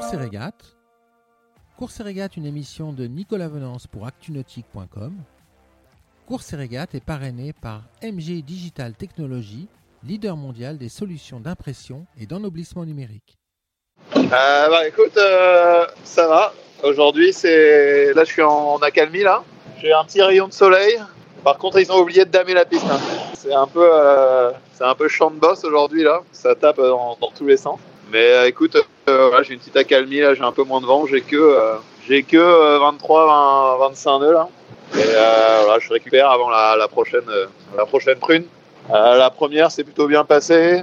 Course et régate. Course et régate, une émission de Nicolas Venance pour actunautique.com. Course et régate est parrainé par MG Digital Technologies, leader mondial des solutions d'impression et d'ennoblissement numérique. Euh, bah écoute, euh, ça va. Aujourd'hui, c'est là, je suis en accalmie là. J'ai un petit rayon de soleil. Par contre, ils ont oublié de damer la piste. hein. C'est un peu, euh, c'est un peu champ de boss aujourd'hui là. Ça tape dans, dans tous les sens. Mais écoute, voilà, j'ai une petite accalmie là. J'ai un peu moins de vent. J'ai que, euh, j'ai que euh, 23, 20, 25 nœuds là. Euh, voilà, je récupère avant la, prochaine, euh, la prochaine prune. Euh, la première, c'est plutôt bien passé.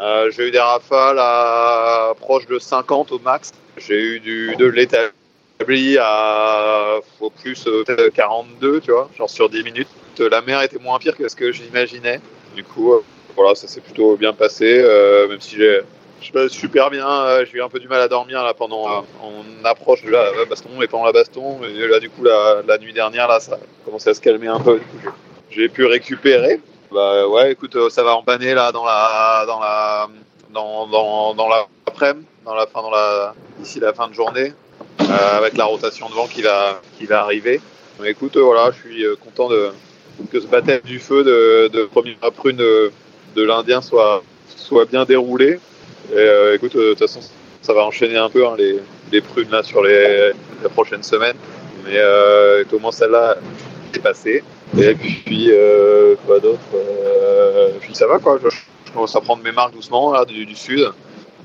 Euh, j'ai eu des rafales à proche de 50 au max. J'ai eu du, de l'établi à au plus euh, peut-être 42, tu vois, genre sur 10 minutes. La mer était moins pire que ce que j'imaginais. Du coup, euh, voilà, ça s'est plutôt bien passé, euh, même si j'ai je sais pas, super bien. euh, j'ai eu un peu du mal à dormir là pendant euh, on approche de la, la baston et pendant la baston. Et là, du coup, la, la nuit dernière, là, ça a commencé à se calmer un peu. J'ai pu récupérer. Bah ouais, écoute, euh, ça va empanner là dans la dans la dans dans dans l'après-midi, dans la fin dans la d'ici la fin de journée, euh, avec la rotation de vent qui va qui va arriver. Mais écoute, euh, voilà, je suis euh, content de que ce baptême du feu de, de première prune de, de l'Indien soit soit bien déroulé. Euh, écoute, euh, de toute façon, ça va enchaîner un peu hein, les, prunes là sur les, prochaines semaines. Mais euh, au moins celle-là est passée. Et puis, quoi d'autre Puis ça va quoi, je, commence à prendre mes marques doucement là, du, sud.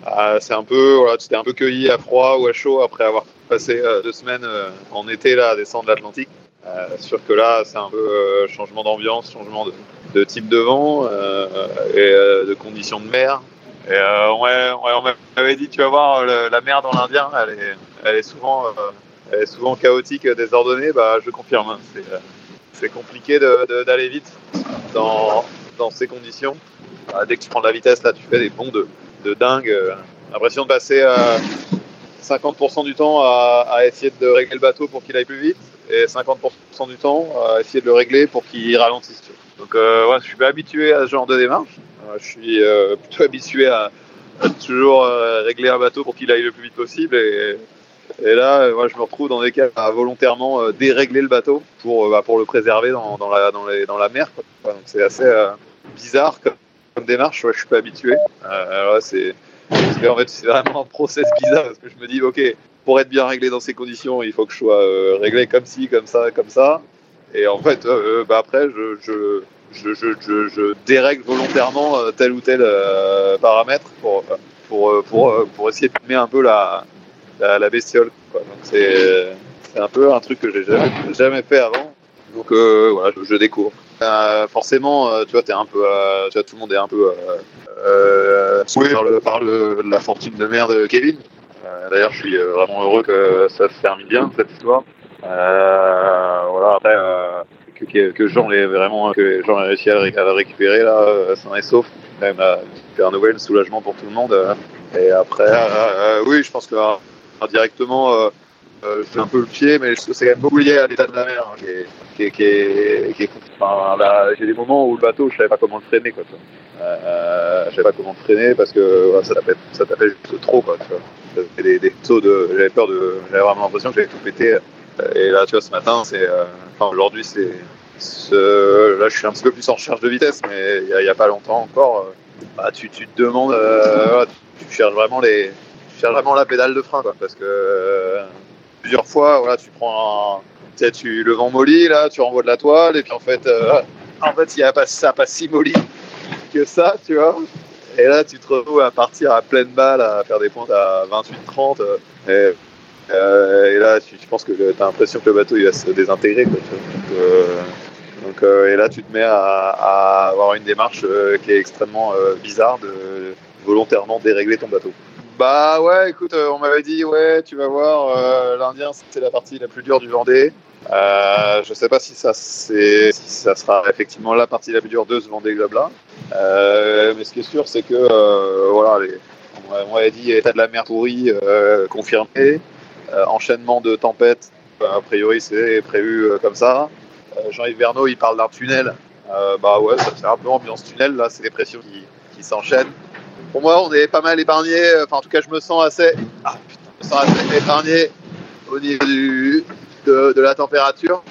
Euh, c'est un peu, voilà, tu un peu cueilli à froid ou à chaud après avoir passé deux semaines en été là à descendre l'Atlantique. Sûr que là, c'est un peu changement d'ambiance, changement de, type de vent et de conditions de mer. Et euh, on m'avait dit, tu vas voir, la mer dans l'Indien, elle est, elle est souvent, euh, elle est souvent chaotique, désordonnée. Bah, je confirme. hein. C'est, euh, c'est compliqué d'aller vite dans, dans ces conditions. Ah, dès que tu prends de la vitesse, là, tu fais des bonds de, de dingue. euh, L'impression de passer euh, 50% du temps à, à essayer de régler le bateau pour qu'il aille plus vite et 50% du temps à essayer de le régler pour qu'il ralentisse. Donc, euh, ouais, je suis pas habitué à ce genre de démarche. Euh, je suis euh, plutôt habitué à, toujours euh, régler un bateau pour qu'il aille le plus vite possible et, là, moi, je me retrouve dans des cas à volontairement dérégler le bateau pour, bah, le préserver dans, la, mer. c'est assez bizarre comme, démarche. Ouais, je suis pas habitué. C'est en fait vraiment un process bizarre parce que je me dis ok pour être bien réglé dans ces conditions il faut que je sois réglé comme ci comme ça comme ça et en fait bah, après je je, je, je, je dérègle volontairement euh, tel ou tel euh, paramètre pour pour, euh, pour, pour essayer de mettre un peu la, la, la bestiole. Quoi. Donc c'est c'est un peu un truc que j'ai jamais, jamais fait avant. Donc euh, voilà, je, découvre. Euh, forcément, tu vois, t'es un peu, tu vois, tout le monde est un peu soulevé par, le, par le, la fortune de merde de Kevin. D'ailleurs, je suis vraiment heureux que ça se termine bien cette histoire. Voilà, après que, que, Jean l'ait vraiment, que Jean ait réussi à, le récupérer là, euh, sain et sauf, quand même euh, super nouvelle, soulagement pour tout le monde. euh. Et après, oui, je pense que directement, je fais un peu le pied, mais c'est quand même beaucoup lié à l'état de la mer, hein, qui est, qui est, qui est, enfin, j'ai des moments où le bateau, je savais pas comment le freiner, quoi. Euh, je savais pas comment le freiner parce que ça tapait, ça tapait juste trop, quoi. Tu des, des sauts de, j'avais peur de, j'avais vraiment l'impression que j'allais tout péter. Et là, tu vois, ce matin, c'est, euh, enfin, aujourd'hui, c'est, ce- là, je suis un petit peu plus en recherche de vitesse, mais il y a, pas longtemps encore, euh, bah, tu, te demandes, euh, tu, cherches vraiment les, tu cherches vraiment la pédale de frein, quoi, parce que euh, plusieurs fois, voilà, tu prends un, tu sais, tu, le vent mollit, là, tu renvoies de la toile, et puis en fait, euh, en fait, pas, ça a pas si molli que ça, tu vois. Et là, tu te retrouves à partir à pleine balle, à faire des pointes à 28-30. euh, Et, euh, et là, tu, tu penses que tu as l'impression que le bateau il va se désintégrer. Quoi, tu vois. Donc, euh, donc, euh, et là, tu te mets à, à avoir une démarche euh, qui est extrêmement euh, bizarre de volontairement dérégler ton bateau. Bah ouais, écoute, euh, on m'avait dit, ouais, tu vas voir, euh, l'Indien, c'est la partie la plus dure du Vendée. Euh, je sais pas si ça, si ça sera effectivement la partie la plus dure de ce Vendée Globe là. Euh, mais ce qui est sûr, c'est que euh, voilà, les, on m'avait dit état de la mer pourri euh, confirmé, Euh, enchaînement de tempêtes, a priori c'est prévu euh, comme ça. Euh, Jean-Yves Verneau, il parle d'un tunnel. Euh, bah ouais, fait un peu ambiance tunnel là, c'est des pressions qui, qui s'enchaînent. Pour moi, on est pas mal épargné. Enfin, en tout cas, je me sens assez. Ah épargné au niveau de, la température.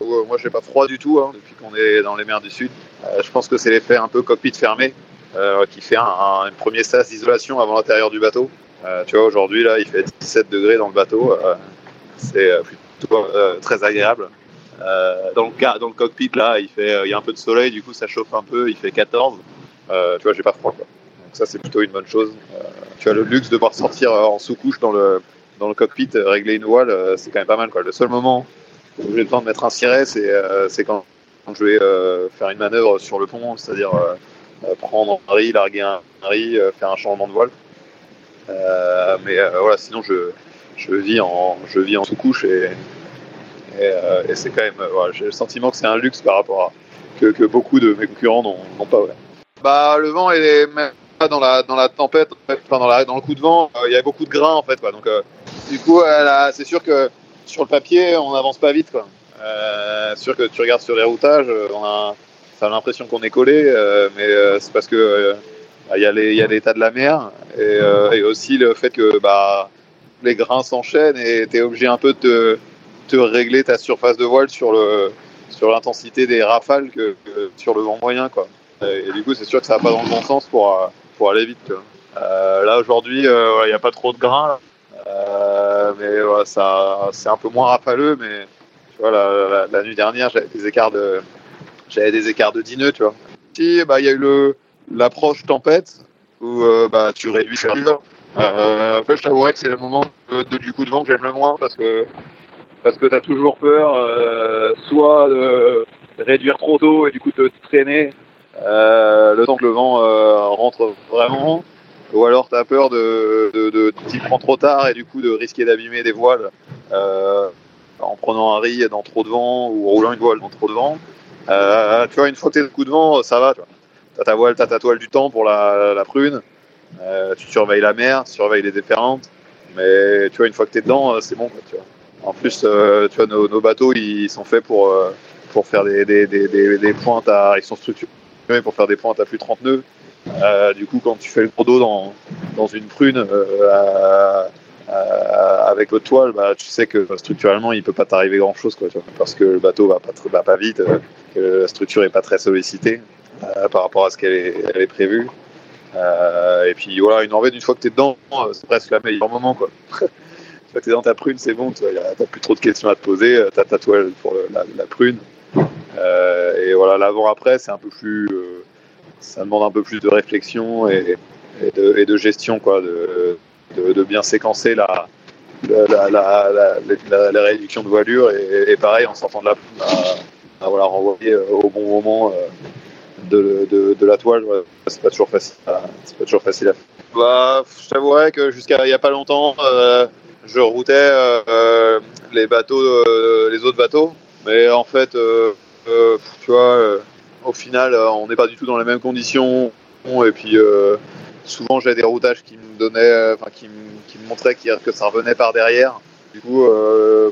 Euh, moi, j'ai pas froid du tout hein, depuis qu'on est dans les mers du Sud. Euh, je pense que c'est l'effet un peu cockpit fermé euh, qui fait un, un, premier sas d'isolation avant l'intérieur du bateau. Euh, tu vois, aujourd'hui, là, il fait 17 degrés dans le bateau. Euh, c'est plutôt très agréable. dans, le, dans le cockpit, là, il, fait, il y a un peu de soleil, du coup, ça chauffe un peu, il fait 14. tu vois, j'ai pas froid. Quoi. Donc ça, c'est plutôt une bonne chose. tu as le luxe de pouvoir sortir en sous-couche dans le, dans le cockpit, régler une voile, c'est quand même pas mal. Quoi. Le seul moment où j'ai le temps de mettre un ciré, c'est euh, quand, quand, je vais euh, faire une manœuvre sur le pont, c'est-à-dire euh, prendre un riz, larguer un riz, faire un changement de voile. Mais voilà, sinon je, je vis en, je vis en sous-couche et, et, et c'est quand même, j'ai le sentiment que c'est un luxe par rapport à que, que beaucoup de mes concurrents n'ont pas. Ouais. Bah, le vent est même dans la, dans la tempête, enfin, dans, le coup de vent, il y a beaucoup de grains en fait. Quoi. Donc, du coup, c'est sûr que sur le papier, on n'avance pas vite. Quoi. Euh, sûr que tu regardes sur les routages, euh, ça a l'impression qu'on est collé, euh, mais euh, c'est parce que euh, il y a l'état de la mer et, euh, et, aussi le fait que bah, les grains s'enchaînent et tu es obligé un peu de te, te, régler ta surface de voile sur le sur l'intensité des rafales que, que, sur le vent moyen. Quoi. Et, et du coup, c'est sûr que ça va pas dans le bon sens pour, pour aller vite. Quoi. là, aujourd'hui, il n'y a pas trop de grains. Euh, mais ça, c'est un peu moins rafaleux, mais tu vois, la, la, la nuit dernière, j'avais des écarts de, j'avais des écarts de 10 nœuds, tu vois. Si, bah, il y a eu le, l'approche tempête, où, euh, bah, tu réduis la euh, après, je t'avouerais que c'est le moment de, de, du coup de vent que j'aime le moins parce que, parce que t'as toujours peur, euh, soit de réduire trop tôt et du coup te traîner, euh, le temps que le vent euh, rentre vraiment, ou alors tu as peur de, de, de t'y prendre trop tard et du coup de risquer d'abîmer des voiles euh, en prenant un riz dans trop de vent ou roulant une voile dans trop de vent. Euh, tu vois, une fois que t'es le coup de vent, ça va. Tu as ta voile, t'as ta toile du temps pour la, prune. Euh, tu surveilles la mer, tu surveilles les déferlantes. Mais tu vois, une fois que t'es dedans, c'est bon. En plus, euh, tu vois, nos, bateaux, ils sont faits pour, euh, pour faire des, des, des, des, pointes à. Ils sont structurés pour faire des pointes à plus de 30 nœuds. Euh, du coup, quand tu fais le gros dos dans, dans une prune euh, euh, avec le toile, bah, tu sais que structurellement, il peut pas t'arriver grand chose, quoi, parce que le bateau va pas, va pas vite, que la structure est pas très sollicitée par rapport à ce qu'elle elle est prévue. et puis voilà, une Norvège, une fois que tu es dedans, c'est presque la meilleure moment, quoi. une fois que tu es dans ta prune, c'est bon, tu n'as plus trop de questions à te poser, tu as ta toile pour la, prune. et voilà, l'avant-après, c'est un peu plus ça demande un peu plus de réflexion et, de, gestion, quoi, de, de, bien séquencer la, la, la, réduction de voilure et, pareil en sortant de la à, à, voilà, renvoyer au bon moment euh, de, la toile, c'est pas toujours facile. C'est pas toujours facile à faire. Bah, je t'avouerais que jusqu'à il y a pas longtemps, euh, je routais euh, les bateaux, euh, les autres bateaux, mais en fait, euh, euh, tu vois au final, euh, on n'est pas du tout dans les mêmes conditions. Et puis, euh, souvent, j'ai des routages qui me donnaient, euh, enfin, qui, me montraient que ça revenait par derrière. Du coup, euh,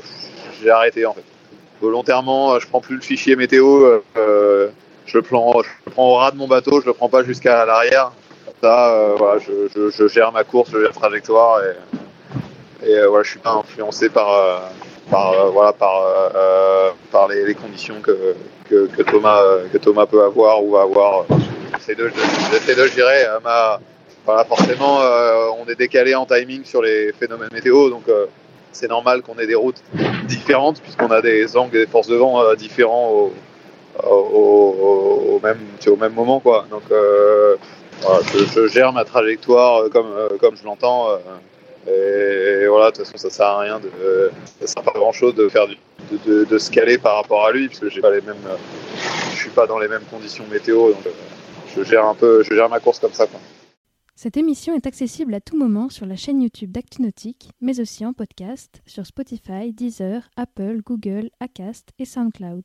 j'ai arrêté en fait. Volontairement, je prends plus le fichier météo. Euh, je le prends, au ras de mon bateau. Je le prends pas jusqu'à l'arrière. Ça, euh, je, gère ma course, je gère la trajectoire et, et voilà, je suis pas influencé par, par voilà, par, les, conditions que que, Thomas, que Thomas peut avoir ou va avoir. Ces deux, ces deux je dirais, ma, voilà, forcément, euh, on est décalé en timing sur les phénomènes météo, donc euh, c'est normal qu'on ait des routes différentes puisqu'on a des angles et des forces de vent euh, différents au, au, même, au même moment, quoi. Donc, euh, voilà, je, gère ma trajectoire comme, comme je l'entends. Et, voilà, de toute façon, ça sert à rien de, ça sert pas grand chose de faire du, de, de, de, se caler par rapport à lui, parce que j'ai pas les mêmes, je suis pas dans les mêmes conditions météo, donc je gère un peu, je gère ma course comme ça. Quoi. Cette émission est accessible à tout moment sur la chaîne YouTube d'ActuNautique, mais aussi en podcast sur Spotify, Deezer, Apple, Google, Acast et SoundCloud.